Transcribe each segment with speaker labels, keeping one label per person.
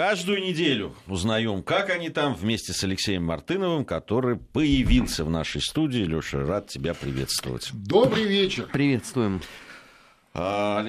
Speaker 1: Каждую неделю узнаем, как они там вместе с Алексеем Мартыновым, который появился в нашей студии. Леша, рад тебя приветствовать.
Speaker 2: Добрый вечер.
Speaker 3: Приветствуем.
Speaker 1: А,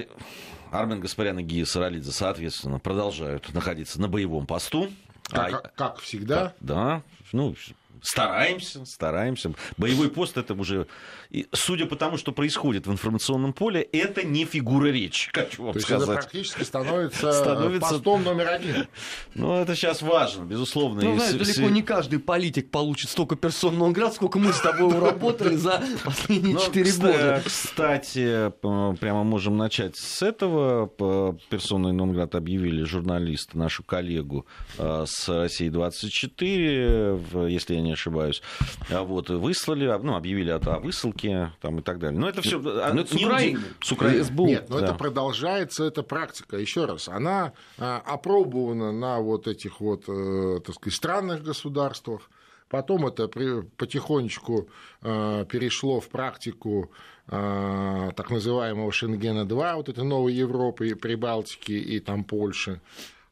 Speaker 1: Армен Гаспарян и Гия Саралидзе, соответственно, продолжают находиться на боевом посту.
Speaker 2: Как, а, как всегда.
Speaker 1: Да, ну, Стараемся, стараемся. Боевой пост это уже, и, судя по тому, что происходит в информационном поле, это не фигура речи, хочу вам
Speaker 2: То есть
Speaker 1: сказать.
Speaker 2: это практически становится, становится постом номер один.
Speaker 1: Ну, это сейчас важно, безусловно.
Speaker 3: Ну, знаешь,
Speaker 1: с...
Speaker 3: далеко не каждый политик получит столько персон нон сколько мы с тобой уработали за последние
Speaker 1: ну,
Speaker 3: четыре года.
Speaker 1: Кстати, прямо можем начать с этого. Персоной Нонград объявили журналист, нашу коллегу э, с России-24, если я не ошибаюсь. А вот, выслали, ну, объявили о, о высылке там, и так далее. Но это все
Speaker 3: а, ну, с Украины.
Speaker 1: С Украины.
Speaker 2: СБУ. Нет, но да. это продолжается, эта практика. Еще раз, она а, опробована на вот этих вот, э, так сказать, странных государствах. Потом это потихонечку э, перешло в практику э, так называемого Шенгена-2, вот этой новой Европы, Прибалтики и там Польши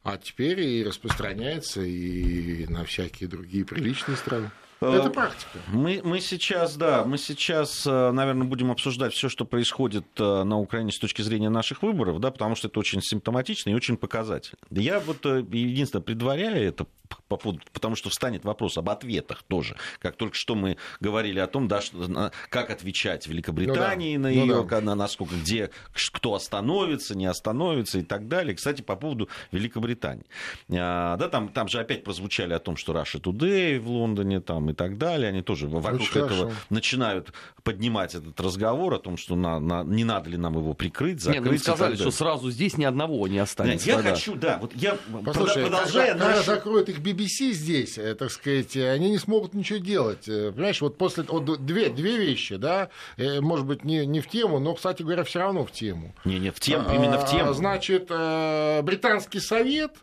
Speaker 2: а теперь и распространяется и на всякие другие приличные страны. Э, Это практика.
Speaker 1: Мы, мы сейчас, да, мы сейчас, э, наверное, будем обсуждать все, что происходит э, на Украине с точки зрения наших выборов, да, потому что это очень симптоматично и очень показательно. Я вот единственное, предваряя это, по поводу, потому что встанет вопрос об ответах тоже. Как только что мы говорили о том, да, что, как отвечать Великобритании ну, да. на ее, ну, да. на насколько, где, кто остановится, не остановится и так далее. Кстати, по поводу Великобритании. А, да, там, там же опять прозвучали о том, что Russia Today в Лондоне там, и так далее. Они тоже вокруг Очень этого хорошо. начинают поднимать этот разговор о том, что на, на, не надо ли нам его прикрыть, закрыть. Нет, ну,
Speaker 3: сказали, что сразу здесь ни одного не останется.
Speaker 1: Нет, я да. хочу, да, вот я
Speaker 2: Послушай, продолжая... Когда, нашу... закроют их BBC здесь, э, так сказать, они не смогут ничего делать. Э, понимаешь, вот после вот две, две вещи, да, э, может быть, не, не в тему, но, кстати говоря, все равно в тему.
Speaker 1: Не, не в тему, а, именно в тему.
Speaker 2: Значит, британский совет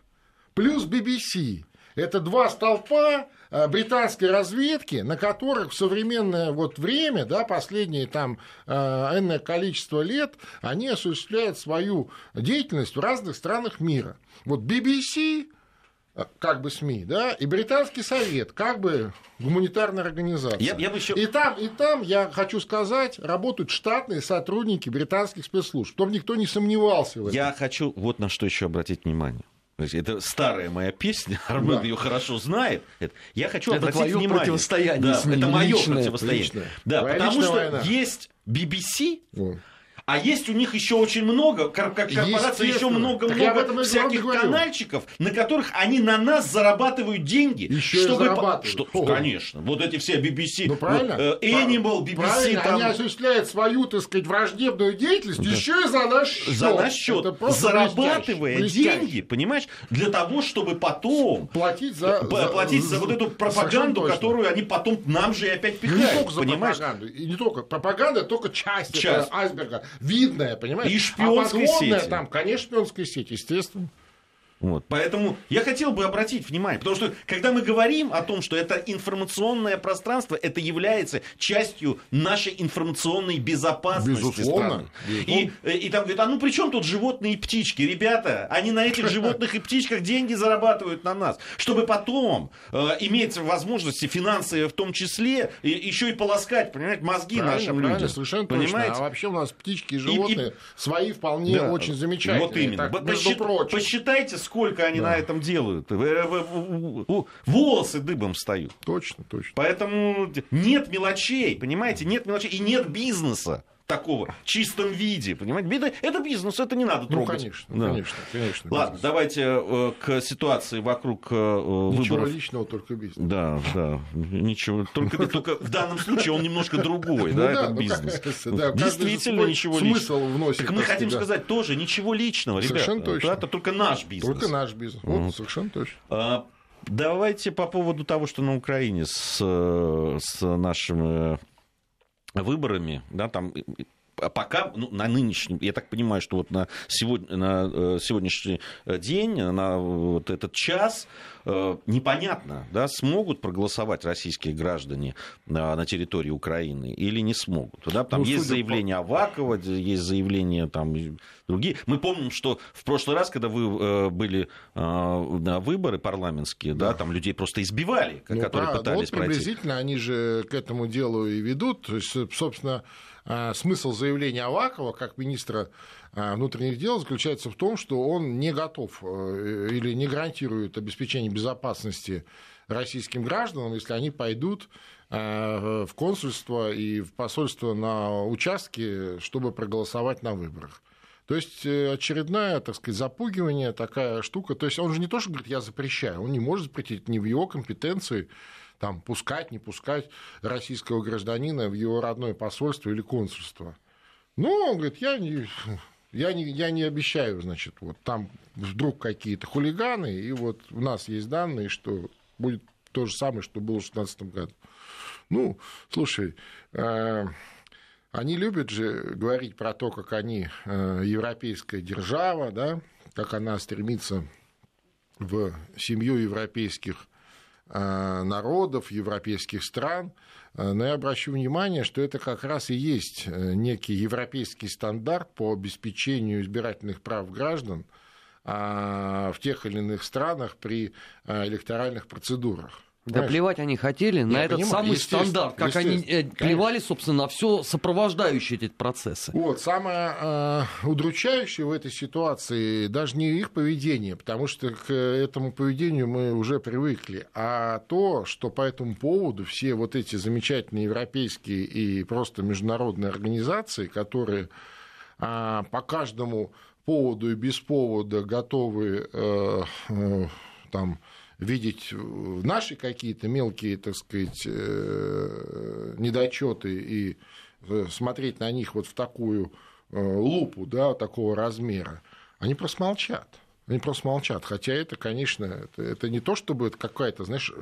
Speaker 2: плюс BBC. Это два столпа британской разведки, на которых в современное вот время, да, последние там энное количество лет, они осуществляют свою деятельность в разных странах мира. Вот BBC Э, как бы СМИ, да, и британский совет, как бы гуманитарная организация. Я, я бы еще... И там, и там, я хочу сказать, работают штатные сотрудники британских спецслужб, чтобы никто не сомневался в этом.
Speaker 1: Я хочу вот на что еще обратить внимание. Это старая моя песня, Армен да. ее хорошо знает. Я хочу это обратить
Speaker 3: твое
Speaker 1: внимание.
Speaker 3: противостояние.
Speaker 1: Да, это мое противостояние. Личное. Да, Твоя потому что война. есть BBC, вот. А есть у них еще очень много, как корпорация, еще много-много всяких канальчиков, на которых они на нас зарабатывают деньги.
Speaker 2: Еще чтобы... и зарабатывают.
Speaker 1: Что... Конечно. Вот эти все BBC,
Speaker 2: ну, правильно?
Speaker 1: Вот, э, Animal, BBC.
Speaker 2: Правильно, там... они осуществляют свою, так сказать, враждебную деятельность да. еще и за наш счет.
Speaker 1: За наш счет. Зарабатывая блестяще. деньги, понимаешь, для того, чтобы потом
Speaker 2: платить за,
Speaker 1: платить за, за вот эту пропаганду, которую они потом нам же и опять пихают. Не
Speaker 2: только за понимаешь? пропаганду. И не только. Пропаганда только часть, часть. айсберга видная, понимаешь?
Speaker 1: И шпионской а сети.
Speaker 2: там, конечно, шпионская сеть, естественно.
Speaker 1: Вот. Поэтому я хотел бы обратить внимание, потому что когда мы говорим о том, что это информационное пространство, это является частью нашей информационной безопасности
Speaker 2: Безусловно.
Speaker 1: Безусловно. И, и там говорят, а ну при чем тут животные и птички? Ребята, они на этих животных и птичках деньги зарабатывают на нас, чтобы потом э, иметь возможности финансовые в том числе, и, еще и полоскать, понимаете, мозги
Speaker 2: правильно,
Speaker 1: нашим
Speaker 2: правильно,
Speaker 1: людям.
Speaker 2: Совершенно понимаете? точно. А вообще у нас птички и животные и, и... свои вполне да, очень замечательные.
Speaker 1: Вот именно. Так, Посчит, посчитайте, сколько они да. на этом делают. Волосы дыбом встают.
Speaker 2: Точно, точно.
Speaker 1: Поэтому нет мелочей, понимаете, нет мелочей и нет бизнеса такого чистом виде, понимаете? Это бизнес, это не надо ну, трогать.
Speaker 2: Ну, конечно, да. конечно, конечно.
Speaker 1: Ладно, бизнес. давайте э, к ситуации вокруг э, выборов.
Speaker 2: Ничего личного, только бизнес.
Speaker 1: Да, да, ничего. Только, только в данном случае он немножко другой, да, этот ну, бизнес. Действительно, ничего личного.
Speaker 2: Смысл вносит.
Speaker 1: Так мы хотим сказать тоже, ничего личного, ребята.
Speaker 2: Совершенно точно.
Speaker 1: Это только наш бизнес.
Speaker 2: Только наш бизнес. Вот, совершенно точно. А,
Speaker 1: давайте по поводу того, что на Украине с, с нашим э, выборами, да, там пока ну, на нынешнем, я так понимаю, что вот на, сегодня, на э, сегодняшний день, на вот этот час, э, непонятно, да, смогут проголосовать российские граждане на, на территории Украины или не смогут. Да? Там ну, есть заявление по... Авакова, есть заявление там, другие. Мы помним, что в прошлый раз, когда вы э, были э, на выборы парламентские, да. да, там людей просто избивали, ну, которые да, пытались
Speaker 2: ну, вот приблизительно пройти. они же к этому делу и ведут. То есть, собственно, э, смысл заявления Авакова как министра э, внутренних дел заключается в том, что он не готов э, или не гарантирует обеспечение безопасности российским гражданам, если они пойдут в консульство и в посольство на участке, чтобы проголосовать на выборах. То есть э, очередная, так сказать, запугивание, такая штука. То есть он же не то, что говорит, я запрещаю, он не может запретить, не в его компетенции там, пускать, не пускать российского гражданина в его родное посольство или консульство. Ну, он говорит, я не, я не, я не обещаю, значит, вот там вдруг какие-то хулиганы, и вот у нас есть данные, что будет то же самое, что было в 2016 году. Ну, слушай, э, они любят же говорить про то, как они э, европейская держава, да, как она стремится в семью европейских народов, европейских стран. Э, но я обращу внимание, что это как раз и есть некий европейский стандарт по обеспечению избирательных прав граждан в тех или иных странах при электоральных процедурах.
Speaker 3: Да плевать они хотели на этот понимаю, самый стандарт, как они э, плевали, собственно, на все сопровождающие эти процессы.
Speaker 2: Вот, самое э, удручающее в этой ситуации даже не их поведение, потому что к этому поведению мы уже привыкли, а то, что по этому поводу все вот эти замечательные европейские и просто международные организации, которые э, по каждому поводу и без повода готовы э, э, там видеть наши какие-то мелкие, так сказать, э, недочеты и э, смотреть на них вот в такую э, лупу, да, такого размера, они просто молчат. Они просто молчат. Хотя это, конечно, это, это не то, чтобы это какая-то, знаешь,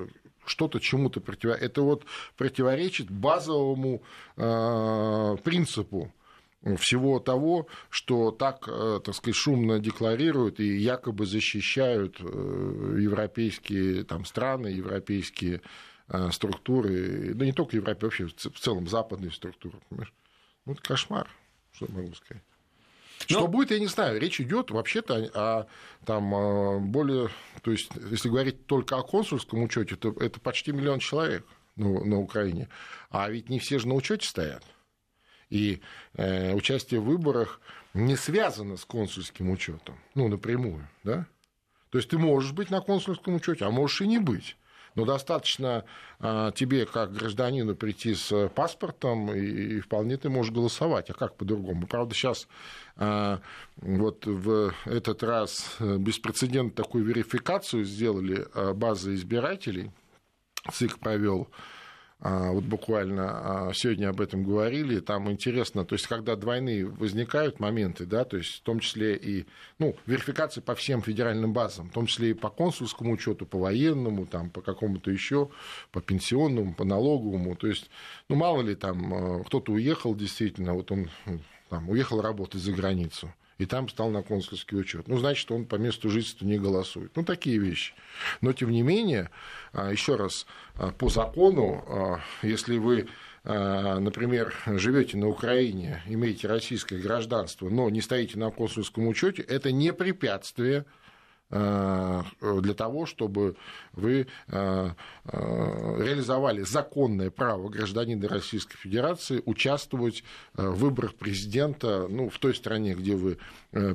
Speaker 2: что-то чему-то противоречит. Это вот противоречит базовому э, принципу всего того, что так, э, так сказать, шумно декларируют и якобы защищают э, европейские там, страны, европейские э, структуры, да не только европейские, вообще в целом западные структуры. Понимаешь? Ну, это кошмар, что могу сказать. Что Но... будет, я не знаю. Речь идет вообще-то о там, более, то есть, если говорить только о консульском учете, то это почти миллион человек на, на Украине. А ведь не все же на учете стоят. И э, участие в выборах не связано с консульским учетом, ну, напрямую, да? То есть ты можешь быть на консульском учете, а можешь и не быть. Но достаточно а, тебе, как гражданину, прийти с паспортом, и, и вполне ты можешь голосовать. А как по-другому? Правда, сейчас а, вот в этот раз э, беспрецедентно такую верификацию сделали а, базы избирателей. ЦИК провел вот буквально а, сегодня об этом говорили, там интересно, то есть когда двойные возникают моменты, да, то есть в том числе и, ну, верификация по всем федеральным базам, в том числе и по консульскому учету, по военному, там, по какому-то еще, по пенсионному, по налоговому, то есть, ну, мало ли там а, кто-то уехал действительно, вот он там, уехал работать за границу, и там стал на консульский учет. Ну, значит, он по месту жительства не голосует. Ну, такие вещи. Но, тем не менее, а, еще раз, а, по закону, а, если вы например, живете на Украине, имеете российское гражданство, но не стоите на консульском учете, это не препятствие для того, чтобы вы э, э, реализовали законное право гражданина Российской Федерации участвовать в выборах президента ну, в той стране, где вы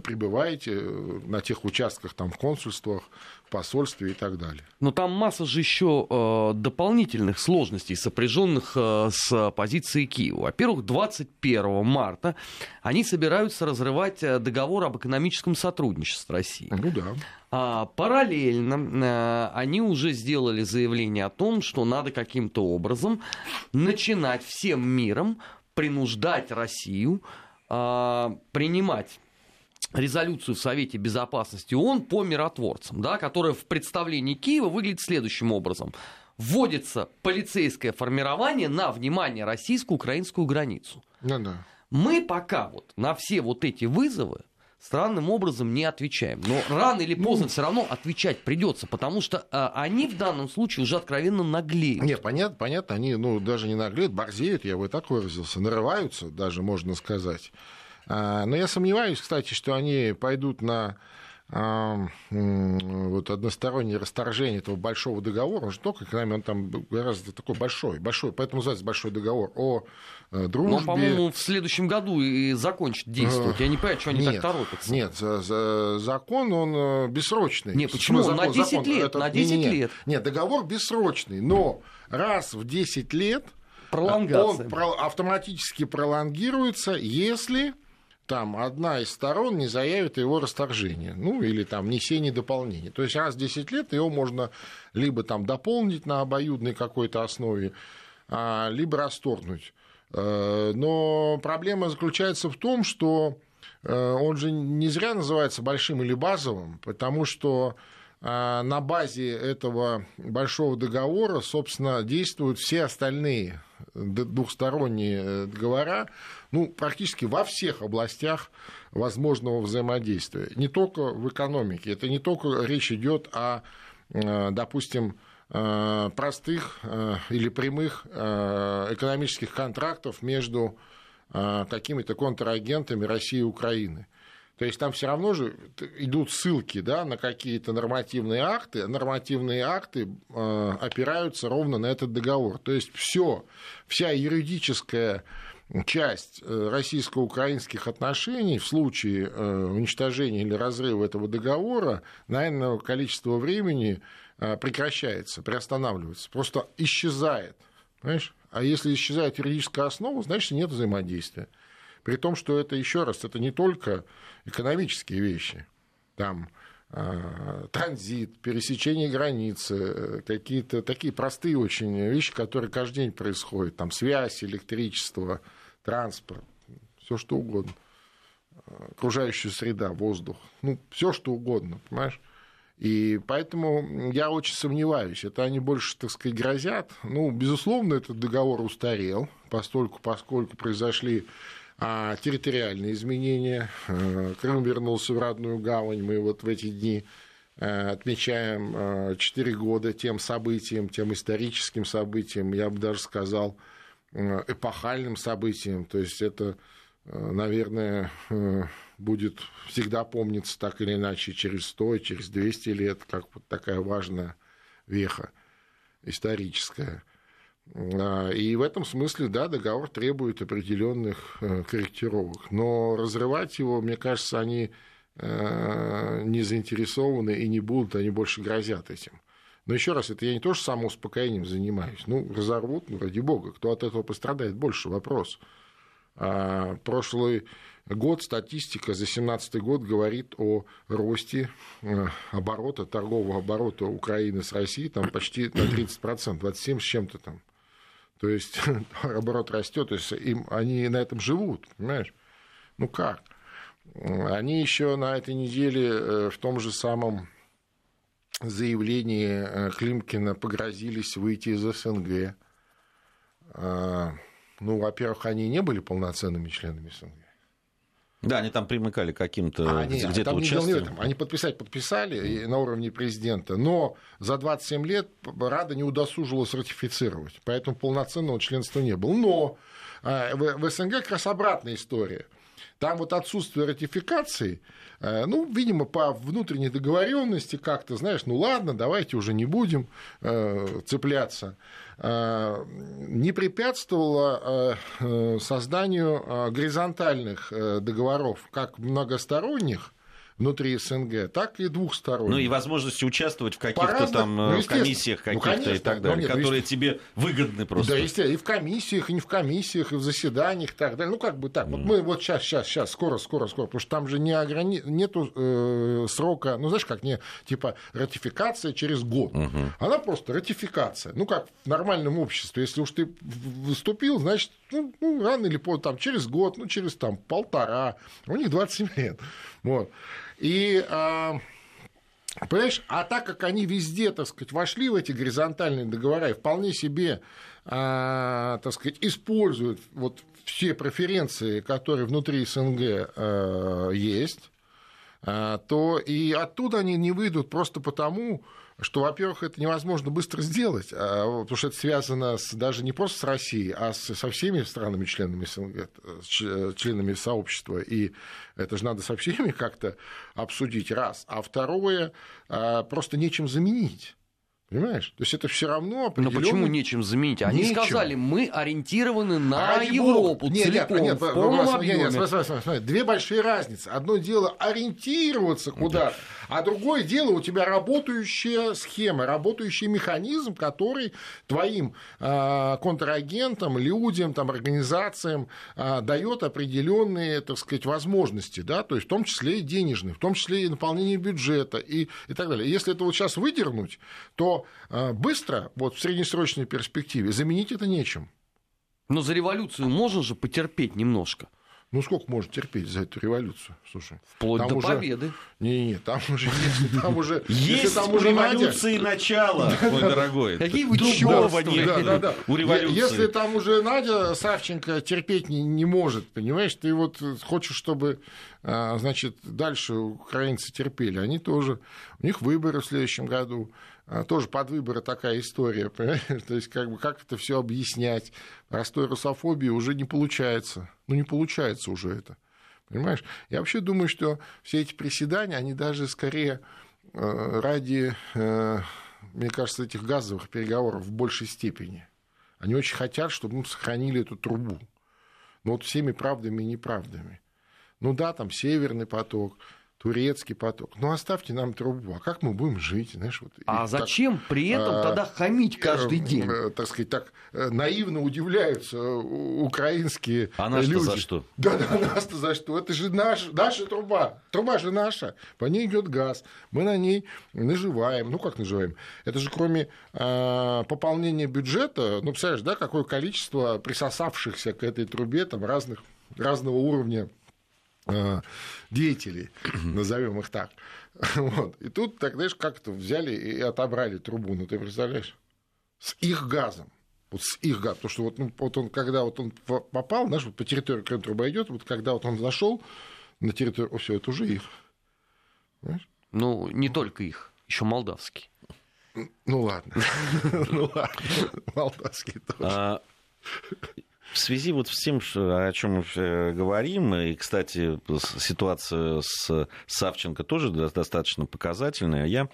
Speaker 2: пребываете, на тех участках, там, в консульствах, в посольстве и так далее.
Speaker 3: Но там масса же еще дополнительных сложностей, сопряженных с позицией Киева. Во-первых, 21 марта они собираются разрывать договор об экономическом сотрудничестве с Россией.
Speaker 2: Ну да.
Speaker 3: А, параллельно а, они уже сделали заявление о том, что надо каким-то образом начинать всем миром принуждать Россию а, принимать резолюцию в Совете Безопасности ООН по миротворцам, да, которая в представлении Киева выглядит следующим образом. Вводится полицейское формирование на, внимание, российско-украинскую границу.
Speaker 2: Ну, да.
Speaker 3: Мы пока вот на все вот эти вызовы странным образом не отвечаем. Но рано или поздно ну, все равно отвечать придется, потому что а, они в данном случае уже откровенно наглеют.
Speaker 2: Нет, понятно, понятно, они ну, даже не наглеют, борзеют, я бы так выразился, нарываются, даже можно сказать. Но я сомневаюсь, кстати, что они пойдут на вот одностороннее расторжение этого большого договора, он же только к нами, он там гораздо такой большой, большой, поэтому называется большой договор о э, дружбе. Но,
Speaker 3: по-моему, в следующем году и закончит действовать. Я не понимаю, что они
Speaker 2: нет,
Speaker 3: так торопятся.
Speaker 2: Нет, за, за, закон, он э, бессрочный.
Speaker 3: Нет, почему?
Speaker 2: Закон,
Speaker 3: на 10
Speaker 2: закон,
Speaker 3: лет,
Speaker 2: это,
Speaker 3: на 10
Speaker 2: нет,
Speaker 3: лет.
Speaker 2: Нет, договор бессрочный, но раз в 10 лет
Speaker 3: Пролонгация.
Speaker 2: он автоматически пролонгируется, если там одна из сторон не заявит его расторжение, ну или там внесение дополнения. То есть раз в 10 лет его можно либо там дополнить на обоюдной какой-то основе, а, либо расторгнуть. Э, но проблема заключается в том, что э, он же не зря называется большим или базовым, потому что э, на базе этого большого договора, собственно, действуют все остальные двухсторонние договора, ну, практически во всех областях возможного взаимодействия. Не только в экономике. Это не только речь идет о, э, допустим, э, простых э, или прямых экономических контрактов между какими-то контрагентами России и Украины. То есть там все равно же идут ссылки да, на какие-то нормативные акты. Нормативные акты опираются ровно на этот договор. То есть все, вся юридическая часть э, российско-украинских отношений в случае э, уничтожения или разрыва этого договора на энное количество времени э, прекращается, приостанавливается, просто исчезает. Понимаешь? А если исчезает юридическая основа, значит нет взаимодействия. При том, что это, еще раз, это не только экономические вещи. Там транзит, пересечение границы, какие-то такие простые очень вещи, которые каждый день происходят, там связь, электричество, транспорт, все что угодно, окружающая среда, воздух, ну, все что угодно, понимаешь? И поэтому я очень сомневаюсь, это они больше, так сказать, грозят. Ну, безусловно, этот договор устарел, постольку, поскольку произошли а, территориальные изменения. А, Крым вернулся в родную гавань. Мы вот в эти дни а, отмечаем 4 года тем событиям, тем историческим событиям, я бы даже сказал, Э, эпохальным событием. То есть это, э, наверное, э, будет всегда помниться так или иначе через 100, через 200 лет, как вот такая важная веха историческая. А, и в этом смысле, да, договор требует определенных корректировок. Но разрывать его, мне кажется, они не заинтересованы и не будут, они больше грозят этим. Но еще раз, это я не то, что самоуспокоением занимаюсь. Ну, разорвут, ну, ради бога, кто от этого пострадает, больше вопрос. А, прошлый год статистика за 2017 год говорит о росте э, оборота, торгового оборота Украины с Россией там почти на 30%, 27 с чем-то там. То есть оборот растет, то есть им, они на этом живут, понимаешь? Ну как? Они еще на этой неделе э, в том же самом заявлении э, Климкина погрозились выйти из СНГ. А, ну, во-первых, они не были полноценными членами СНГ.
Speaker 1: Да, они там примыкали к каким-то, а, где-то участвовали. Не
Speaker 2: они подписать подписали на уровне президента, но за 27 лет Рада не удосужилась ратифицировать, поэтому полноценного членства не было. Но а, в СНГ как раз обратная история – там вот отсутствие ратификации, э, ну, видимо, по внутренней договоренности как-то, знаешь, ну ладно, давайте уже не будем э, цепляться, э, не препятствовало созданию горизонтальных договоров, как многосторонних, внутри СНГ, так и двухсторонних.
Speaker 1: Ну и возможности участвовать в каких-то там ну, э, комиссиях ну, каких-то ну, и так далее, нет, которые есть... тебе выгодны просто.
Speaker 2: Да, естественно, и в комиссиях, и не в комиссиях, и в заседаниях и так далее. Ну, как бы так. Mm. Вот мы вот сейчас, сейчас, сейчас, скоро, скоро, скоро, потому что там же не ограни... нету э, срока, ну, знаешь, как не, типа, ратификация через год. Mm-hmm. Она просто ратификация. Ну, как в нормальном обществе. Если уж ты выступил, значит, ну, ну рано или поздно, там, через год, ну, через там полтора, у них 27 лет. Вот. И а, Понимаешь, а так как они везде, так сказать, вошли в эти горизонтальные договора и вполне себе, а, так сказать, используют вот все преференции, которые внутри СНГ а, есть, то и оттуда они не выйдут просто потому, что, во-первых, это невозможно быстро сделать, а, потому что это связано с, даже не просто с Россией, а с, со всеми странами-членами СНГ, членами сообщества, и это же надо со всеми как-то обсудить, раз. А второе, а, просто нечем заменить. Понимаешь? То есть это все равно
Speaker 3: определенный... Но почему нечем заменить? Они нечем. сказали, мы ориентированы на Ради Европу нет, целиком, нет, нет, в полном нет, объеме. Нет,
Speaker 2: смотри, смотри, смотри, две большие разницы. Одно дело ориентироваться куда-то, а другое дело у тебя работающая схема, работающий механизм, который твоим э, контрагентам, людям, там, организациям э, дает определенные, так сказать, возможности, да, то есть в том числе и денежные, в том числе и наполнение бюджета и, и так далее. Если это вот сейчас выдернуть, то Э, быстро, вот в среднесрочной перспективе, заменить это нечем.
Speaker 3: Но за революцию можно же потерпеть немножко.
Speaker 2: Ну, сколько можно терпеть за эту революцию? Слушай,
Speaker 3: Вплоть до уже... победы.
Speaker 2: Не-не, там уже, если там уже...
Speaker 1: Есть там уже революции Надя... начало, мой дорогой.
Speaker 3: Какие вы
Speaker 2: да, у революции. Если там уже Надя Савченко терпеть не, не может, понимаешь, ты вот хочешь, чтобы, а, значит, дальше украинцы терпели, они тоже, у них выборы в следующем году, тоже под выборы такая история, понимаешь? То есть, как бы, как это все объяснять? Простой русофобии уже не получается. Ну, не получается уже это. Понимаешь? Я вообще думаю, что все эти приседания, они даже скорее э, ради, э, мне кажется, этих газовых переговоров в большей степени. Они очень хотят, чтобы мы сохранили эту трубу. Но вот всеми правдами и неправдами. Ну да, там Северный поток, турецкий поток. Ну, оставьте нам трубу. А как мы будем жить? Знаешь, вот,
Speaker 3: а зачем так, при этом а, тогда хамить каждый э, день?
Speaker 2: Э, так сказать, так э, наивно удивляются украинские
Speaker 1: а нас
Speaker 2: люди.
Speaker 1: за что?
Speaker 2: Да, да, нас-то за что? Это же наш, наша труба. Труба же наша. По ней идет газ. Мы на ней наживаем. Ну, как наживаем? Это же кроме а, пополнения бюджета, ну, представляешь, да, какое количество присосавшихся к этой трубе там разных разного уровня Э, деятелей, назовем их так. Вот. И тут, так знаешь, как-то взяли и отобрали трубу, ну ты представляешь, с их газом. Вот с их газом. Потому что вот, ну, вот он, когда вот он попал, знаешь, вот по территории, когда труба идет, вот когда вот он зашел на территорию, все, это уже их.
Speaker 3: Понимаешь? Ну, не только их, еще молдавский.
Speaker 2: Ну ладно. Ну ладно. Молдавский тоже.
Speaker 1: В связи вот с тем, о чем мы э, говорим, и, кстати, ситуация с Савченко тоже достаточно показательная, я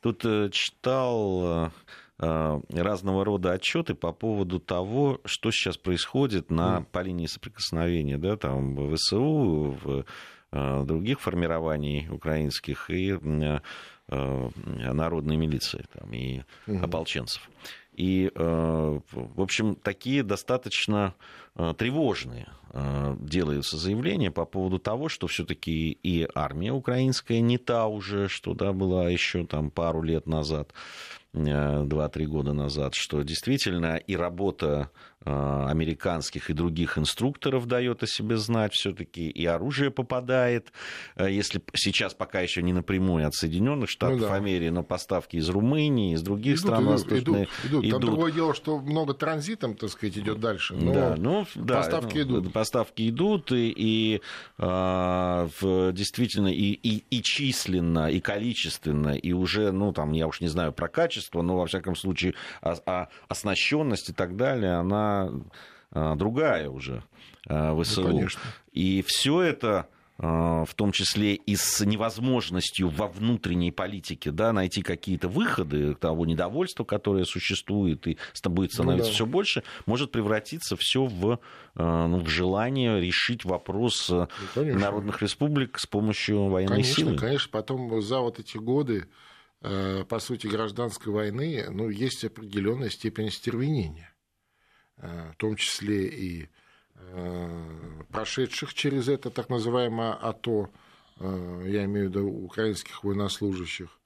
Speaker 1: тут э, читал э, разного рода отчеты по поводу того, что сейчас происходит на, по линии соприкосновения, да, там, в ВСУ, в других формирований украинских и народной милиции там, и ополченцев. И, э, в общем, такие достаточно э, тревожные э, делаются заявления по поводу того, что все-таки и армия украинская не та уже, что да, была еще там пару лет назад, два-три года назад, что действительно и работа Э, американских и других инструкторов дает о себе знать все-таки, и оружие попадает, э, если сейчас пока еще не напрямую от Соединенных Штатов ну, да. Америки, но поставки из Румынии, из других идут, стран
Speaker 2: идут, идут, идут. Там другое дело, что много транзитом, так сказать, идет дальше. Но да, ну, поставки да, идут.
Speaker 1: Поставки идут, и, и а, в, действительно и, и, и численно, и количественно, и уже, ну, там, я уж не знаю про качество, но, во всяком случае, оснащенность и так далее, она а, другая уже а, ВСУ. Ну, конечно. и все это а, в том числе и с невозможностью во внутренней политике да, найти какие-то выходы того недовольства, которое существует и будет становиться ну, да. все больше, может превратиться все в, ну, в желание решить вопрос ну, народных республик с помощью военной
Speaker 2: конечно,
Speaker 1: силы.
Speaker 2: Конечно, потом за вот эти годы, по сути, гражданской войны, ну, есть определенная степень стервенения. Э, в том числе и э, прошедших через это так называемое АТО, э, я имею в виду украинских военнослужащих,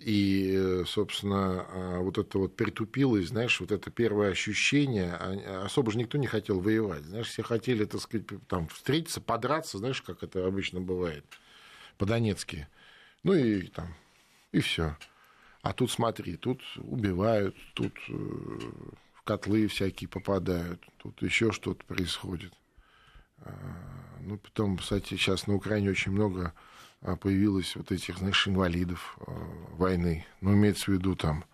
Speaker 2: и, собственно, вот это вот притупилось, знаешь, вот это первое ощущение, а, особо же никто не хотел воевать, знаешь, все хотели, так сказать, там встретиться, подраться, знаешь, как это обычно бывает по-донецки, ну и там, и все. А тут смотри, тут убивают, тут котлы всякие попадают, тут еще что-то происходит. Ну, потом, кстати, сейчас на Украине очень много появилось вот этих, знаешь, инвалидов войны. Ну, имеется в виду там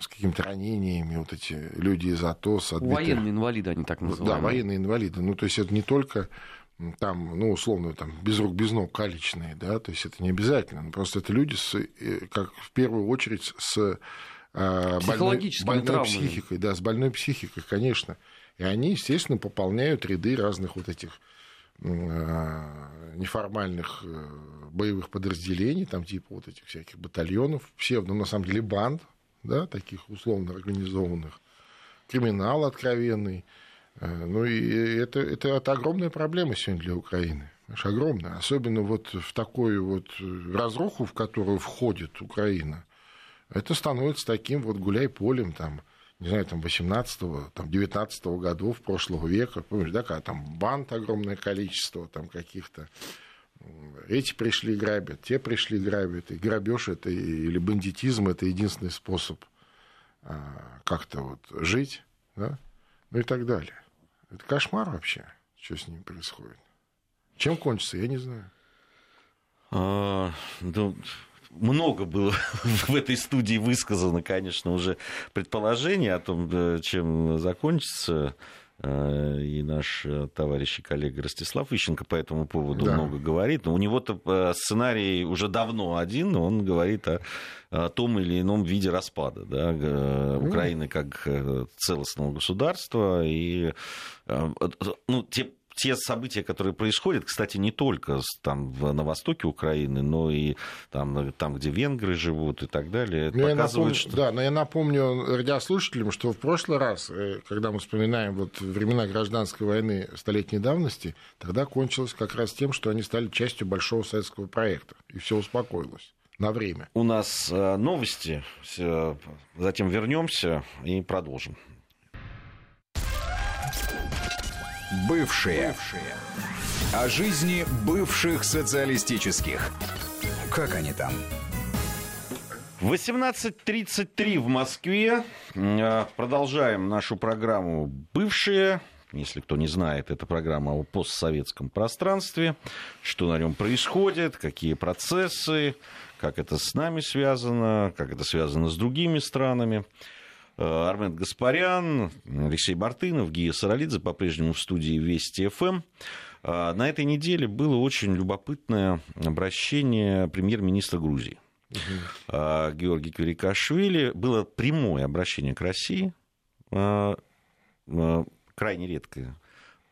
Speaker 2: с какими-то ранениями, вот эти люди из АТО,
Speaker 3: отбитых... Военные инвалиды они так называют.
Speaker 2: Да, военные инвалиды. Ну, то есть это не только там, ну, условно, там, без рук, без ног, калечные, да, то есть это не обязательно, просто это люди, с, э, как в первую очередь, с
Speaker 3: э, больной,
Speaker 2: больной психикой, да, с больной психикой, конечно. И они, естественно, пополняют ряды разных вот этих э, неформальных боевых подразделений, там типа вот этих всяких батальонов, псевдо, ну, на самом деле, банд, да, таких условно организованных, криминал откровенный, ну и это, это, это огромная проблема сегодня для Украины. Огромная. Особенно вот в такую вот разруху, в которую входит Украина. Это становится таким вот гуляй-полем, там, не знаю, там, 18-го, там, 19-го годов прошлого века. Помнишь, да, когда там банд огромное количество, там, каких-то эти пришли грабят, те пришли грабят, и грабеж это или бандитизм это единственный способ а, как-то вот жить, да, ну и так далее. Это кошмар вообще, что с ним происходит. Чем кончится, я не знаю.
Speaker 1: А, ну, много было в этой студии высказано, конечно, уже предположений о том, чем закончится и наш э, товарищ и коллега Ростислав Ищенко по этому поводу да. много говорит. Но у него-то э, сценарий уже давно один, он говорит о, о том или ином виде распада да, Украины как целостного государства. И ну, те те события, которые происходят, кстати, не только там, на востоке Украины, но и там, там где венгры живут и так далее,
Speaker 2: но показывает, напомню, что... Да, но я напомню радиослушателям, что в прошлый раз, э, когда мы вспоминаем вот времена гражданской войны столетней давности, тогда кончилось как раз тем, что они стали частью большого советского проекта, и все успокоилось на время.
Speaker 1: У нас э, новости, затем вернемся и продолжим.
Speaker 4: Бывшие. Бывшие. О жизни бывших социалистических. Как они там?
Speaker 1: 18.33 в Москве. А, продолжаем нашу программу «Бывшие». Если кто не знает, это программа о постсоветском пространстве, что на нем происходит, какие процессы, как это с нами связано, как это связано с другими странами. Э, Армен Гаспарян, Алексей Бартынов, Гия Саралидзе по-прежнему в студии Вести ФМ. Э, на этой неделе было очень любопытное обращение премьер-министра Грузии. Угу. Георгий Кверикашвили. Было прямое обращение к России, крайне редкое.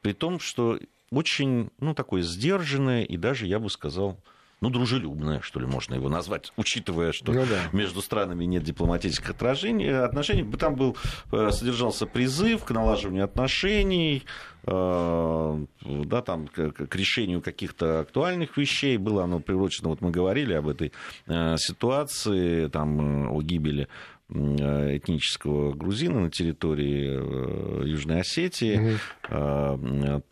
Speaker 1: При том, что очень, ну, такое сдержанное и даже, я бы сказал, ну, дружелюбное, что ли, можно его назвать, учитывая, что ну, да. между странами нет дипломатических отражений, отношений. Там был, э, содержался призыв к налаживанию отношений, э, да, там, к, к решению каких-то актуальных вещей. Было оно приурочено, вот мы говорили об этой э, ситуации, там, о гибели Э, этнического грузина на территории э, Южной Осетии, угу.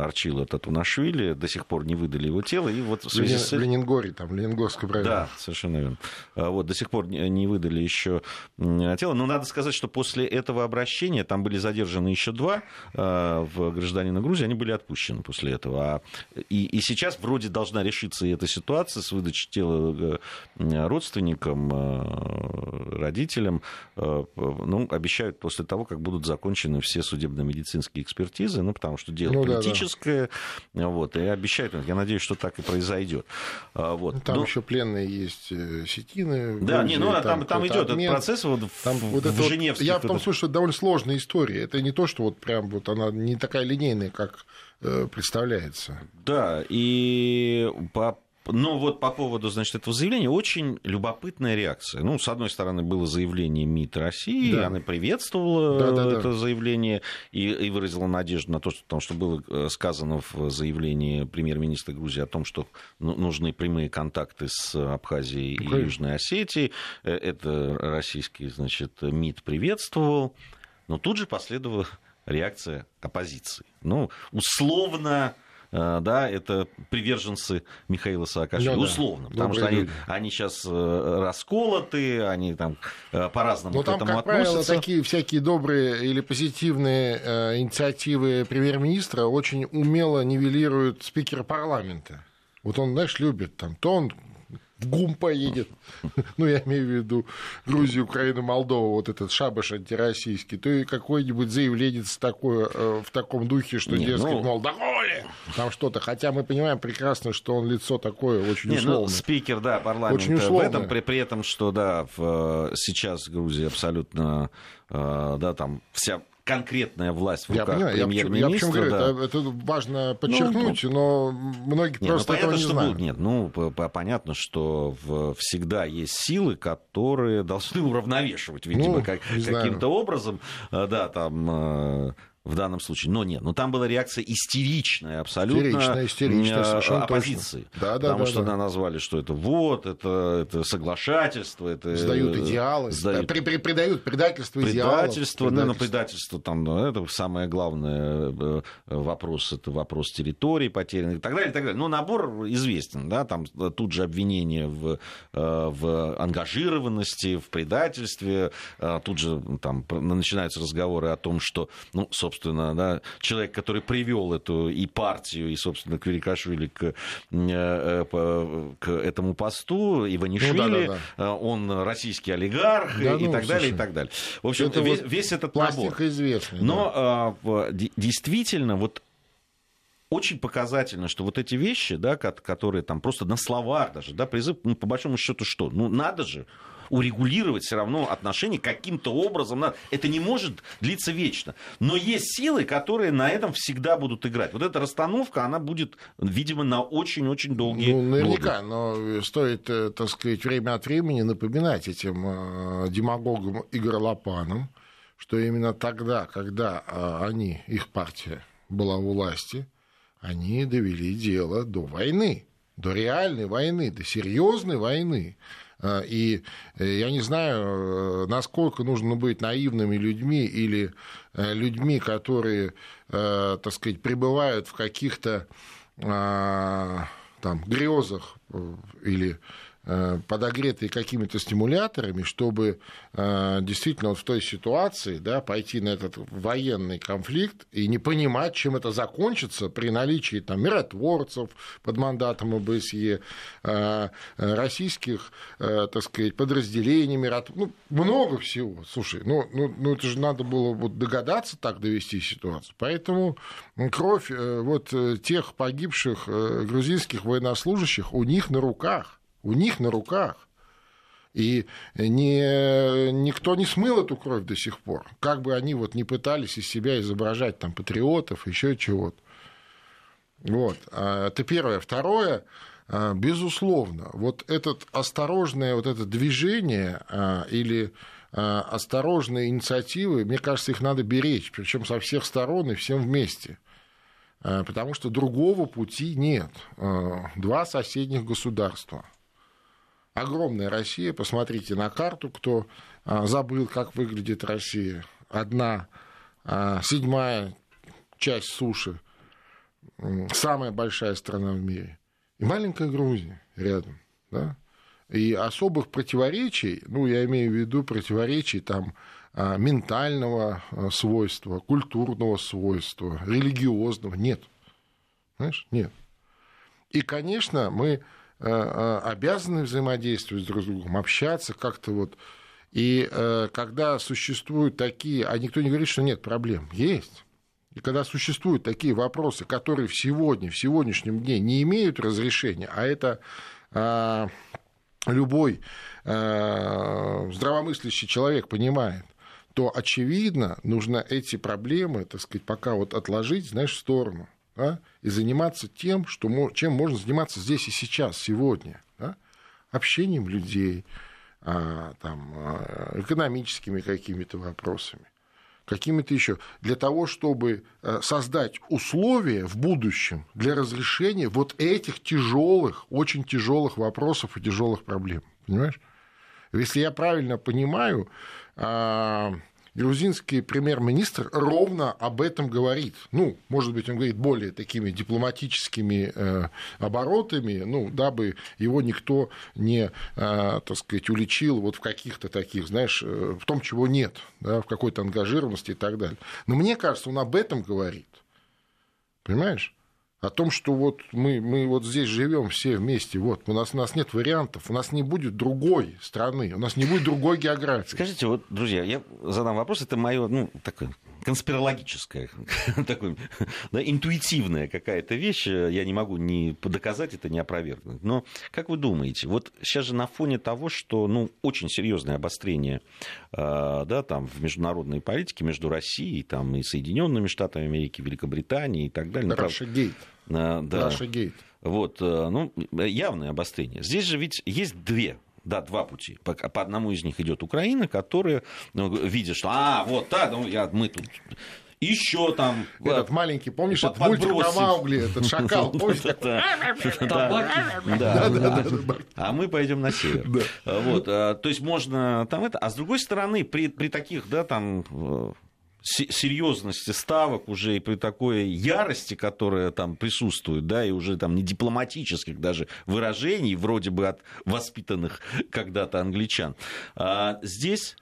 Speaker 1: Арчила Татунашвили, до сих пор не выдали его тело. И вот в
Speaker 2: связи с... В Ленингоре, там, Ленингорская
Speaker 1: правильно. Да, совершенно верно. Вот, до сих пор не выдали еще тело. Но надо сказать, что после этого обращения, там были задержаны еще два в гражданина Грузии, они были отпущены после этого. А, и, и сейчас вроде должна решиться и эта ситуация с выдачей тела родственникам родителям, э, ну, обещают после того, как будут закончены все судебно-медицинские экспертизы, ну, потому что дело ну, политическое, да, да. вот, и обещают, я надеюсь, что так и произойдет.
Speaker 2: А, вот. Ну, там Но... еще пленные есть э, сетины.
Speaker 1: Да, Грузии, не, ну, а там, там, там идет этот процесс вот там, в, вот в Женевских.
Speaker 2: Вот, я в том смысле, что это довольно сложная история. Это не то, что вот прям вот она не такая линейная, как э, представляется.
Speaker 1: Да, и по но вот по поводу, значит, этого заявления очень любопытная реакция. Ну, с одной стороны, было заявление МИД России, да. она приветствовала да, да, это да. заявление и, и выразила надежду на то, что, потому что было э, сказано в заявлении премьер-министра Грузии о том, что ну, нужны прямые контакты с Абхазией okay. и Южной Осетией. Э, это российский, значит, МИД приветствовал. Но тут же последовала реакция оппозиции. Ну, условно да, это приверженцы Михаила Саакашвили, ну, условно, да. потому Добрые что они, они сейчас расколоты, они там по-разному
Speaker 2: Но
Speaker 1: к там, этому
Speaker 2: как относятся. правило, такие всякие добрые или позитивные э, инициативы премьер-министра очень умело нивелируют спикера парламента. Вот он, знаешь, любит там, то он в ГУМ поедет. Ну, я имею в виду Грузию, Украину, Молдову, вот этот шабаш антироссийский, то и какой-нибудь заявленец такое, э, в таком духе, что, Не, дескать, ну... мол, доволен, там что-то. Хотя мы понимаем прекрасно, что он лицо такое очень Не, ну, условное. Ну,
Speaker 1: спикер, да, парламента очень условное. в этом, при, при этом, что, да, в, сейчас Грузия абсолютно, э, да, там вся конкретная власть в руках премьер-министра. Я,
Speaker 2: да. это, это важно подчеркнуть, ну, но многие нет, ну, просто ну, понятно, этого не знают.
Speaker 1: Нет, ну, понятно, что в, всегда есть силы, которые должны уравновешивать, видимо, ну, как, каким-то образом, э, да, там э, в данном случае. Но нет, но там была реакция истеричная абсолютно истеричная, истеричная, совершенно оппозиции. Да, да, потому да, что да. назвали, что это вот, это, это соглашательство, это...
Speaker 2: Сдают идеалы, сдают... При, при, предают предательство
Speaker 1: идеалов. Предательство, ну, предательство, там, ну, это самое главное э, вопрос, это вопрос территории потерянных и так далее, и так далее. Но набор известен, да, там тут же обвинения в, э, в ангажированности, в предательстве, э, тут же там начинаются разговоры о том, что, ну, собственно, собственно, да, человек, который привел эту и партию, и, собственно, Кверикашвили к, э, э, к этому посту, Иванишвили, ну, да, да, да. Э, он российский олигарх да, и, ну, так далее, и так далее. В общем, это весь, вот весь этот набор.
Speaker 2: известный.
Speaker 1: Но да. действительно, вот очень показательно, что вот эти вещи, да, которые там просто на словах даже, да, призыв, ну, по большому счету, что? Ну, надо же урегулировать все равно отношения каким-то образом. Это не может длиться вечно. Но есть силы, которые на этом всегда будут играть. Вот эта расстановка, она будет, видимо, на очень-очень долгие
Speaker 2: Ну, наверняка, годы. но стоит, э, так сказать, время от времени напоминать этим э, демагогам и горлопанам, что именно тогда, когда э, они, их партия была у власти, они довели дело до войны, до реальной войны, до серьезной войны. А, и э, я не знаю, э, насколько нужно быть наивными людьми или э, людьми, которые, так сказать, пребывают в каких-то а, там грезах или подогретые какими-то стимуляторами, чтобы э, действительно вот в той ситуации да, пойти на этот военный конфликт и не понимать, чем это закончится при наличии там, миротворцев под мандатом ОБСЕ, э, российских так сказать, подразделений, миротворцев, ну, много всего. Слушай, ну, ну, ну это же надо было вот догадаться так довести ситуацию. Поэтому кровь вот тех погибших грузинских военнослужащих у них на руках у них на руках. И не, никто не смыл эту кровь до сих пор. Как бы они вот не пытались из себя изображать там патриотов, еще чего-то. Вот. А, это первое. Второе, а, безусловно, вот это осторожное вот это движение а, или осторожные инициативы, мне кажется, их надо беречь, причем со всех сторон и всем вместе. Потому что другого пути нет. Два соседних государства – огромная Россия. Посмотрите на карту, кто а, забыл, как выглядит Россия. Одна а, седьмая часть суши, самая большая страна в мире. И маленькая Грузия рядом. Да? И особых противоречий, ну, я имею в виду противоречий там а, ментального свойства, культурного свойства, религиозного, нет. Знаешь, нет. И, конечно, мы обязаны взаимодействовать друг с другом, общаться как-то вот. И э, когда существуют такие, а никто не говорит, что нет проблем, есть. И когда существуют такие вопросы, которые в сегодня, в сегодняшнем дне не имеют разрешения, а это любой здравомыслящий человек понимает, то, очевидно, нужно эти проблемы, так сказать, пока вот отложить, знаешь, в сторону – да, и заниматься тем, что, чем можно заниматься здесь и сейчас, сегодня. Да, общением людей, а, там, а, экономическими какими-то вопросами, какими-то еще, для того, чтобы э, создать условия в будущем для разрешения вот этих тяжелых, очень тяжелых вопросов и тяжелых проблем. Понимаешь? Если я правильно понимаю, а, грузинский премьер-министр ровно об этом говорит. Ну, может быть, он говорит более такими дипломатическими э, оборотами, ну, дабы его никто не, э, так сказать, уличил вот в каких-то таких, знаешь, э, в том, чего нет, да, в какой-то ангажированности и так далее. Но мне кажется, он об этом говорит. Понимаешь? О том, что вот мы, мы вот здесь живем все вместе, вот, у нас, у нас нет вариантов, у нас не будет другой страны, у нас не будет другой географии.
Speaker 1: Скажите, вот, друзья, я задам вопрос, это мое, ну, такое конспирологическая, такой, да, интуитивная какая-то вещь, я не могу ни доказать это, ни опровергнуть. Но как вы думаете, вот сейчас же на фоне того, что ну, очень серьезное обострение э, да, там, в международной политике между Россией там, и Соединенными Штатами Америки, Великобританией и так далее.
Speaker 2: Russiagate.
Speaker 1: Да, Russiagate. Вот, э, ну, явное обострение. Здесь же ведь есть две да, два пути. По, по одному из них идет Украина, которая, ну, видит, что, а, вот так, ну, я, мы тут еще там...
Speaker 2: Этот вот, маленький, помнишь, этот мультик про Маугли, этот шакал, помнишь?
Speaker 1: Да, А мы пойдем на север. Вот, то есть можно там это... А с другой стороны, при таких, да, там э, серьезности ставок уже и при такой ярости, которая там присутствует, да, и уже там не дипломатических даже выражений, вроде бы от воспитанных когда-то англичан, а здесь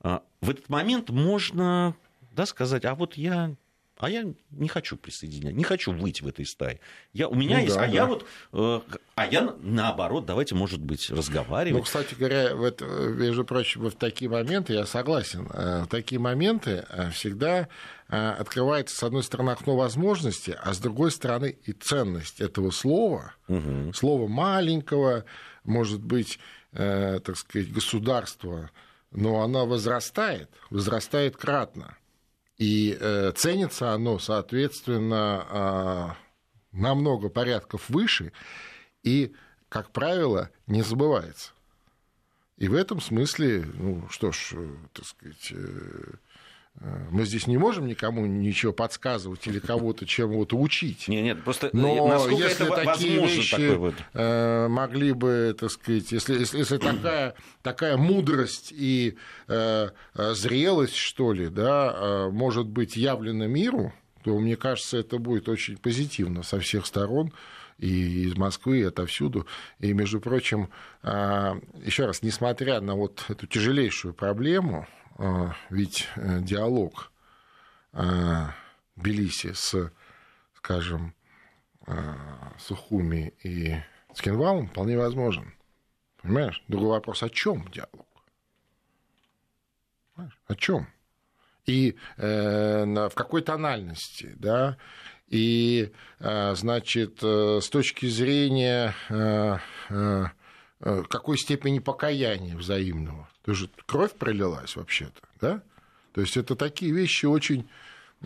Speaker 1: а, в этот момент можно да, сказать, а вот я а я не хочу присоединять, не хочу выйти в этой стае. Я, у меня ну, есть, да, а да. я вот, э, а я наоборот, давайте, может быть, разговаривать.
Speaker 2: Ну, кстати говоря, в это, между прочим, в такие моменты, я согласен, э, в такие моменты э, всегда открывается, с одной стороны, окно возможности, а с другой стороны и ценность этого слова, угу. слова маленького, может быть, так сказать, государства, но она возрастает, возрастает кратно. И э, ценится оно, соответственно, э, намного порядков выше и, как правило, не забывается. И в этом смысле, ну что ж, э, так сказать, э, мы здесь не можем никому ничего подсказывать или кого-то чему-то учить.
Speaker 1: Нет, нет, просто
Speaker 2: Но если это такие вещи вот? Э, могли бы, так сказать, если, если, если такая, такая мудрость и э, зрелость, что ли, да, может быть явлена миру, то, мне кажется, это будет очень позитивно со всех сторон и из Москвы, и отовсюду. И, между прочим, еще раз, несмотря на вот эту тяжелейшую проблему, ведь э, диалог а, Белиси с, скажем, а, Сухуми и Скинвалом вполне возможен. Понимаешь? Другой вопрос, о чем диалог? Понимаешь? О чем? И э, в какой тональности, да? И, э, значит, э, с точки зрения э, э, э какой степени покаяния взаимного. То есть кровь пролилась вообще-то, да? То есть это такие вещи очень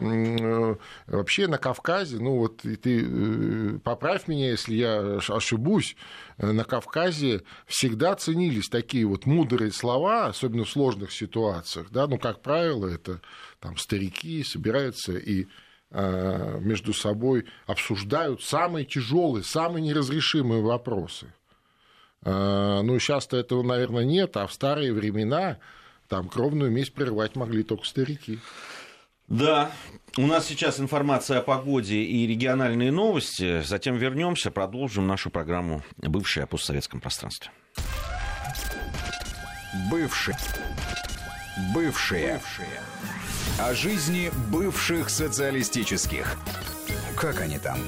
Speaker 2: э, вообще на Кавказе, ну вот и ты э, поправь меня, если я ошибусь, э, на Кавказе всегда ценились такие вот мудрые слова, особенно в сложных ситуациях, да, ну, как правило, это там старики собираются и между собой обсуждают самые тяжелые, самые неразрешимые вопросы. А, ну, сейчас-то этого, наверное, нет, а в старые времена там кровную месть прервать могли только старики.
Speaker 1: Да, у нас сейчас информация о погоде и региональные новости. Затем вернемся, продолжим нашу программу «Бывшие о постсоветском пространстве».
Speaker 4: Бывшие. Бывшие. Бывшие. О жизни бывших социалистических. Как они там?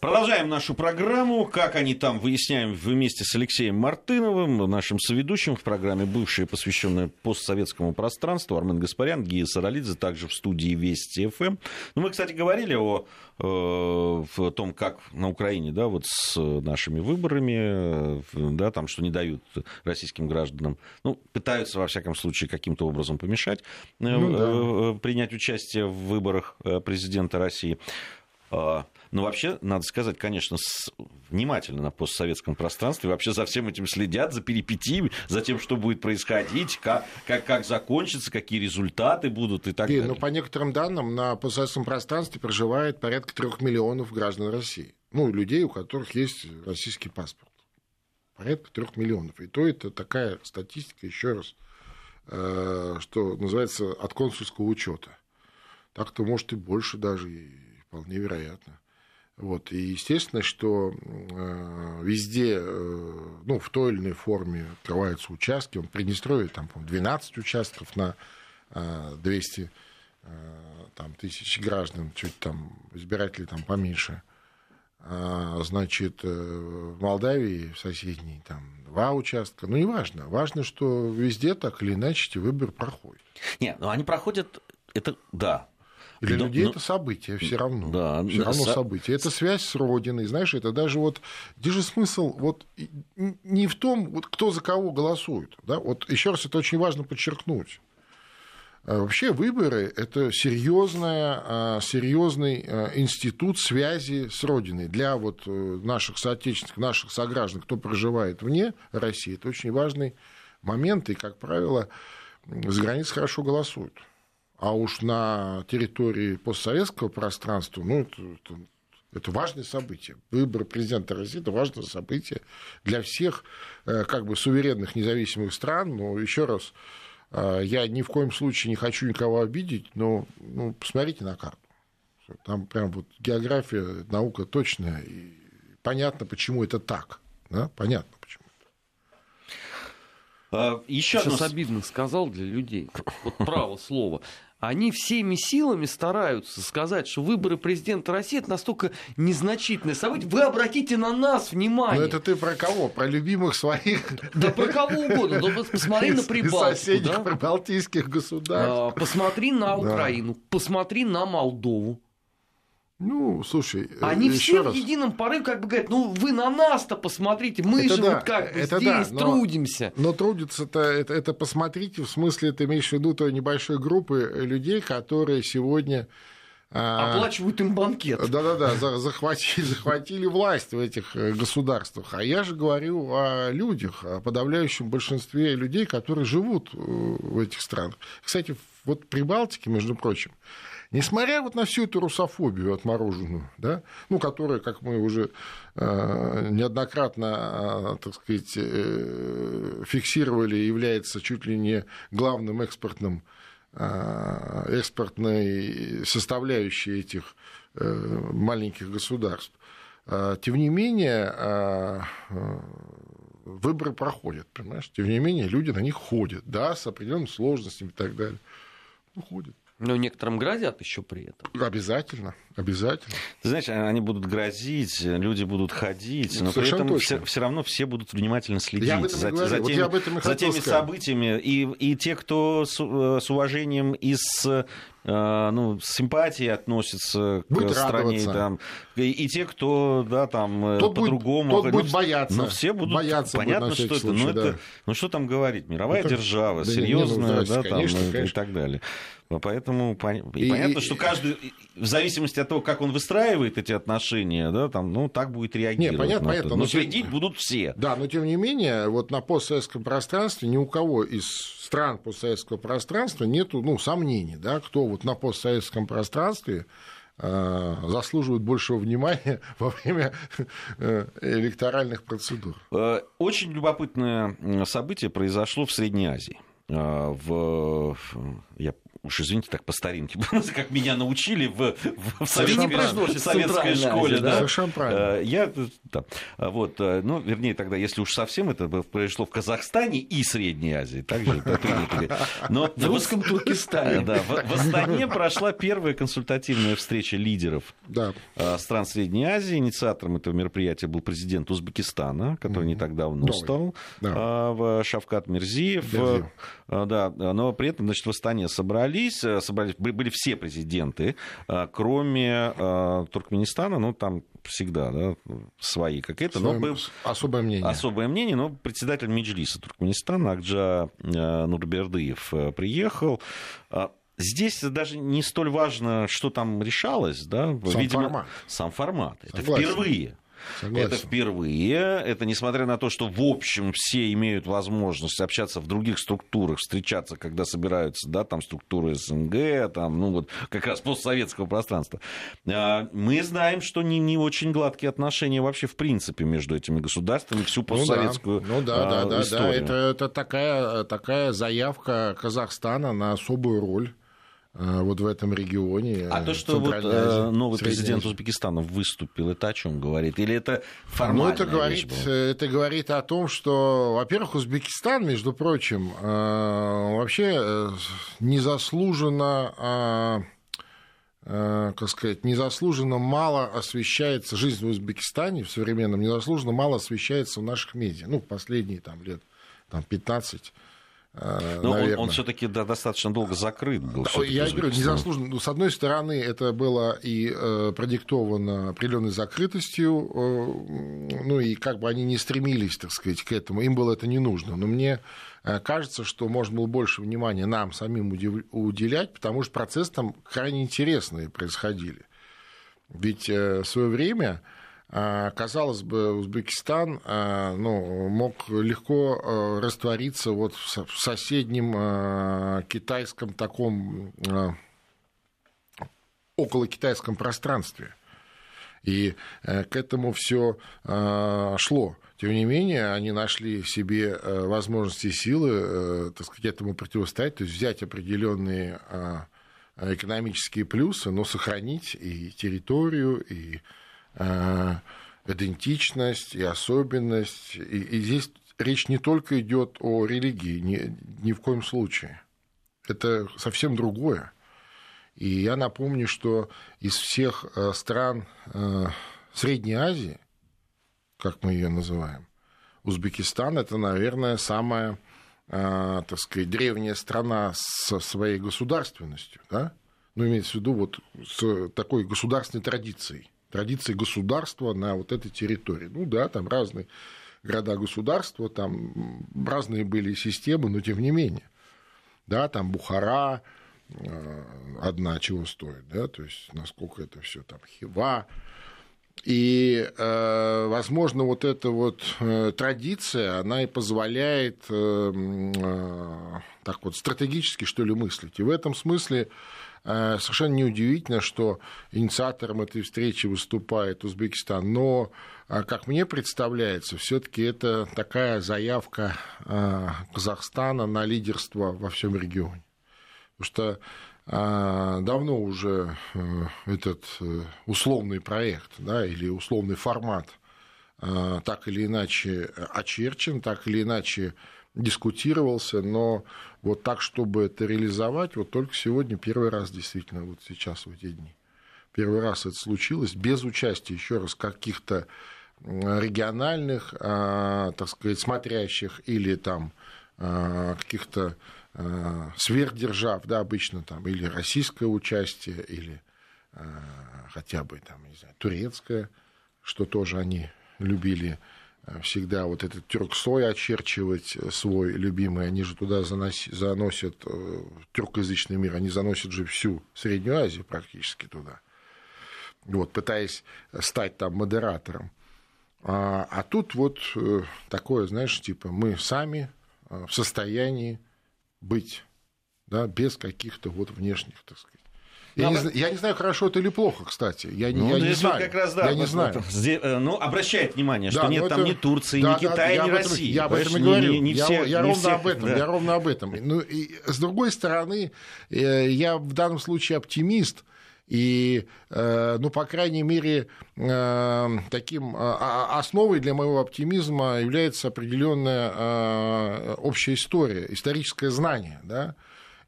Speaker 1: Продолжаем нашу программу. Как они там, выясняем вместе с Алексеем Мартыновым, нашим соведущим в программе «Бывшая», посвященная постсоветскому пространству. Армен Гаспарян, Гия Саралидзе, также в студии Вести ФМ. Ну, мы, кстати, говорили о, э, в том, как на Украине, да, вот с нашими выборами, да, там, что не дают российским гражданам, ну, пытаются, во всяком случае, каким-то образом помешать э, ну, да. Э, принять участие в выборах президента России. А, но вообще, надо сказать, конечно, внимательно на постсоветском пространстве вообще за всем этим следят, за перипетиями, за тем, что будет происходить, как, как, как закончится, какие результаты будут и так и, далее.
Speaker 2: Ну, по некоторым данным, на постсоветском пространстве проживает порядка трех миллионов граждан России. Ну, людей, у которых есть российский паспорт. Порядка трех миллионов. И то это такая статистика, еще раз, что называется, от консульского учета. Так-то, может, и больше даже, и вполне вероятно. Вот. И естественно, что э, везде, э, ну, в той или иной форме открываются участки. Он в Приднестровье, там, по 12 участков на э, 200 э, там, тысяч граждан, чуть там избирателей там поменьше. А, значит, в Молдавии, в соседней, там, два участка. Ну, неважно. Важно, что везде так или иначе эти выборы проходят.
Speaker 1: Нет, ну они проходят, это да,
Speaker 2: для но, людей но... это событие все равно. Да, все равно со... событие. Это связь с Родиной. Знаешь, это даже вот... Где же смысл вот не в том, вот, кто за кого голосует. Да? Вот еще раз это очень важно подчеркнуть. А вообще выборы – это серьезная, а, серьезный а, институт связи с Родиной. Для вот э, наших соотечественников, наших сограждан, кто проживает вне России, это очень важный момент. И, как правило, за границей хорошо голосуют. А уж на территории постсоветского пространства, ну, это, это, это важное событие. Выбор президента России – это важное событие для всех э, как бы суверенных независимых стран. Но еще раз, э, я ни в коем случае не хочу никого обидеть, но ну, посмотрите на карту. Там прям вот география, наука точная, и понятно, почему это так. Да? Понятно, почему.
Speaker 3: А, Еще Сейчас одно... обидно сказал для людей. Вот право слово они всеми силами стараются сказать, что выборы президента России это настолько незначительное событие. Вы обратите на нас внимание.
Speaker 2: Ну это ты про кого? Про любимых своих?
Speaker 3: Да про кого угодно. Да посмотри на Прибалтику.
Speaker 2: соседних да? прибалтийских государств. А,
Speaker 3: посмотри на Украину, да. посмотри на Молдову.
Speaker 2: Ну, слушай,
Speaker 3: они все раз. в едином порыве как бы говорят, ну вы на нас-то посмотрите, мы это же да, вот как бы это здесь да, но, трудимся.
Speaker 2: Но трудиться-то, это, это посмотрите, в смысле, ты имеешь в виду той небольшой группы людей, которые сегодня...
Speaker 3: А, Оплачивают им банкет.
Speaker 2: Да-да-да, захватили, захватили власть в этих э, государствах. А я же говорю о людях, о подавляющем большинстве людей, которые живут э, в этих странах. Кстати, вот при Балтике, между прочим, Несмотря вот на всю эту русофобию отмороженную, да, ну, которая, как мы уже э, неоднократно, э, так сказать, э, фиксировали, является чуть ли не главным экспортным, экспортной составляющей этих маленьких государств, тем не менее, выборы проходят, понимаешь? Тем не менее, люди на них ходят, да, с определенными сложностями и так далее. Ну, ходят.
Speaker 3: Но некоторым грозят еще при этом.
Speaker 2: Обязательно, обязательно.
Speaker 1: Ты знаешь, они будут грозить, люди будут ходить, но при этом все, все равно все будут внимательно следить я за, за, теми, вот за теми событиями. И, и те, кто с, э, с уважением и с ну, с симпатией относятся будет к стране, там, и, и те, кто, да, там,
Speaker 2: э, по-другому. Тот, будет бояться.
Speaker 1: Но все будут, бояться понятно, будет что это, случай, ну, да. это, ну, что там говорить, мировая ну, держава, да серьезная, да, конечно, там, конечно. и так далее. Поэтому и, и понятно, что каждый, в зависимости от того, как он выстраивает эти отношения, да, там, ну, так будет реагировать.
Speaker 2: Не, понятно, понятно.
Speaker 1: Но, но следить тем... будут все.
Speaker 2: Да, но тем не менее, вот на постсоветском пространстве ни у кого из стран постсоветского пространства нету, ну, сомнений, да, кто вот на постсоветском пространстве э, заслуживает большего внимания во время э, электоральных процедур.
Speaker 1: Э, очень любопытное событие произошло в Средней Азии в, я уж извините, так по старинке, как меня научили в, в, советской, в советской школе. Да? Совершенно правильно. Э, я, да, вот, э, ну, вернее, тогда, если уж совсем это произошло в Казахстане и Средней Азии, также принято.
Speaker 3: Но в русском Туркестане.
Speaker 1: Да, в, в Астане прошла первая консультативная встреча лидеров да. Э, стран Средней Азии. Инициатором этого мероприятия был президент Узбекистана, который не так давно Новый. стал, да. Шавкат Мирзиев. Мирзиев. Да, но при этом, значит, в Астане собрались собрались, э, собрались были все президенты, э, кроме э, Туркменистана, ну, там всегда да, свои какие-то. Но
Speaker 2: был, особое мнение.
Speaker 1: Особое мнение, но председатель Меджлиса Туркменистана Акджа Нурбердыев приехал. Здесь даже не столь важно, что там решалось, да,
Speaker 2: сам видимо, формат.
Speaker 1: сам формат. Это Согласен. впервые.
Speaker 2: Согласен.
Speaker 1: Это впервые. Это несмотря на то, что в общем все имеют возможность общаться в других структурах, встречаться, когда собираются, да, там структуры СНГ, там, ну вот как раз постсоветского пространства. А, мы знаем, что не, не очень гладкие отношения вообще в принципе между этими государствами всю постсоветскую
Speaker 2: ну да, ну, да, да,
Speaker 1: историю.
Speaker 2: да, это, это такая, такая заявка Казахстана на особую роль вот в этом регионе.
Speaker 1: А то, что вот э, новый президент Узбекистана выступил, это о чем говорит? Или это формально?
Speaker 2: Ну, это говорит, это говорит о том, что, во-первых, Узбекистан, между прочим, э, вообще незаслуженно как сказать, незаслуженно мало освещается, жизнь в Узбекистане в современном незаслуженно мало освещается в наших медиа, ну, последние там лет там, 15
Speaker 1: Э, Но он, он все-таки да, достаточно долго закрыт был.
Speaker 2: Я говорю, незаслуженно. Ну, с одной стороны, это было и э, продиктовано определенной закрытостью, э, ну и как бы они не стремились, так сказать, к этому, им было это не нужно. Но мне э, кажется, что можно было больше внимания нам самим уделять, потому что процессы там крайне интересные происходили. Ведь э, в свое время казалось бы, Узбекистан а, ну, мог легко а, раствориться вот в соседнем китайском таком около китайском пространстве. И э, к этому все шло. Тем не менее, они нашли в себе э, возможности и силы, э, так сказать, этому противостоять, то есть взять определенные экономические плюсы, но сохранить и территорию, и идентичность и особенность. И, и здесь речь не только идет о религии, ни, ни в коем случае. Это совсем другое. И я напомню, что из всех э, стран э, Средней Азии, как мы ее называем, Узбекистан это, наверное, самая, так сказать, древняя страна со своей государственностью, да? ну, имеется в виду вот с такой государственной традицией традиции государства на вот этой территории. Ну да, там разные города-государства, там разные были системы, но тем не менее. Да, там Бухара, э, одна чего стоит, да, то есть насколько это все там Хива. И, э, возможно, вот эта вот э, традиция, она и позволяет так вот стратегически, что ли, мыслить. И в этом смысле совершенно неудивительно, что инициатором этой встречи выступает Узбекистан. Но, э, как мне представляется, все-таки это такая заявка э, Казахстана на лидерство во всем регионе. Потому что давно уже этот условный проект да, или условный формат так или иначе очерчен, так или иначе дискутировался, но вот так, чтобы это реализовать, вот только сегодня первый раз действительно, вот сейчас, в эти дни. Первый раз это случилось без участия, еще раз, каких-то региональных, а, так сказать, смотрящих или там а, каких-то а, сверхдержав, да, обычно там, или российское участие, или хотя бы там, не знаю, турецкое, что тоже они любили всегда вот этот тюрксой очерчивать э, свой любимый, они же туда заноси, заносят э, тюркоязычный мир, они заносят же всю Среднюю Азию практически туда, вот, пытаясь стать там модератором. А, а тут вот э, такое, знаешь, типа мы сами в состоянии быть да, без каких-то вот внешних, так сказать, я, не, я не знаю, хорошо это или плохо, кстати. Я, ну, я не знаю.
Speaker 1: Как раз, да,
Speaker 2: я не знаю.
Speaker 1: Э, ну, обращает внимание, что да, нет там это... ни Турции, да, ни Китая, да, ни России.
Speaker 2: Я об этом и говорю. Не, не я все, я не ровно всех, об этом. Да. Я ровно об этом. Ну, и, с другой стороны, э, я в данном случае оптимист. И, э, ну, по крайней мере, таким а, основой для моего оптимизма является определенная общая история, историческое знание, да,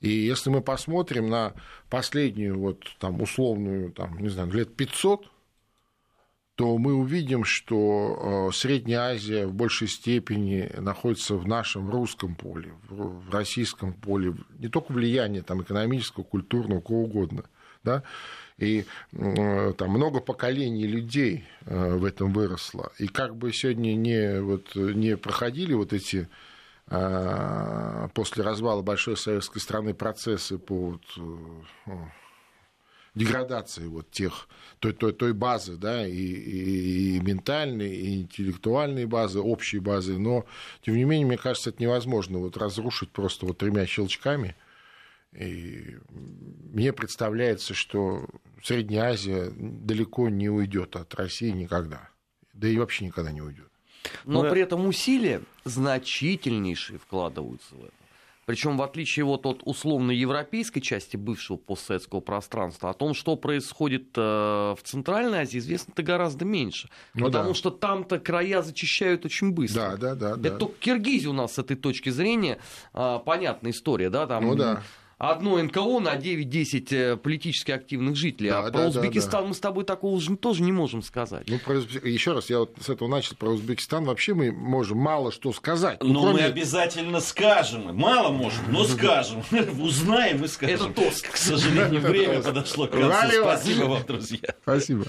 Speaker 2: и если мы посмотрим на последнюю, вот, там, условную, там, не знаю, лет 500, то мы увидим, что э, Средняя Азия в большей степени находится в нашем русском поле, в российском поле, не только влияние там, экономического, культурного, кого угодно. Да? И э, там много поколений людей э, в этом выросло. И как бы сегодня не, вот, не проходили вот эти после развала большой советской страны процессы по вот, деградации вот тех, той, той, той базы, да, и, и, и ментальной, и интеллектуальной базы, общей базы, но, тем не менее, мне кажется, это невозможно вот разрушить просто вот тремя щелчками. И мне представляется, что Средняя Азия далеко не уйдет от России никогда. Да и вообще никогда не уйдет.
Speaker 3: Но ну, при этом усилия значительнейшие вкладываются в это. Причем, в отличие вот от условно-европейской части бывшего постсоветского пространства, о том, что происходит э, в Центральной Азии, известно-то гораздо меньше. Ну, потому да. что там-то края зачищают очень быстро.
Speaker 2: Да, да, да.
Speaker 3: Это
Speaker 2: да.
Speaker 3: только Киргизия у нас с этой точки зрения э, понятная история, да, там
Speaker 2: ну, да
Speaker 3: одно НКО на 9-10 э, политически активных жителей. Да, а да, про Узбекистан да, да. мы с тобой такого же тоже не можем сказать.
Speaker 2: Ну, про, еще раз, я вот с этого начал про Узбекистан. Вообще мы можем мало что сказать.
Speaker 1: Ну, но кроме... мы обязательно скажем. Мало можем, но скажем. Узнаем и скажем.
Speaker 3: Это тост.
Speaker 1: К сожалению, время подошло к концу. Спасибо вам, друзья.
Speaker 2: Спасибо.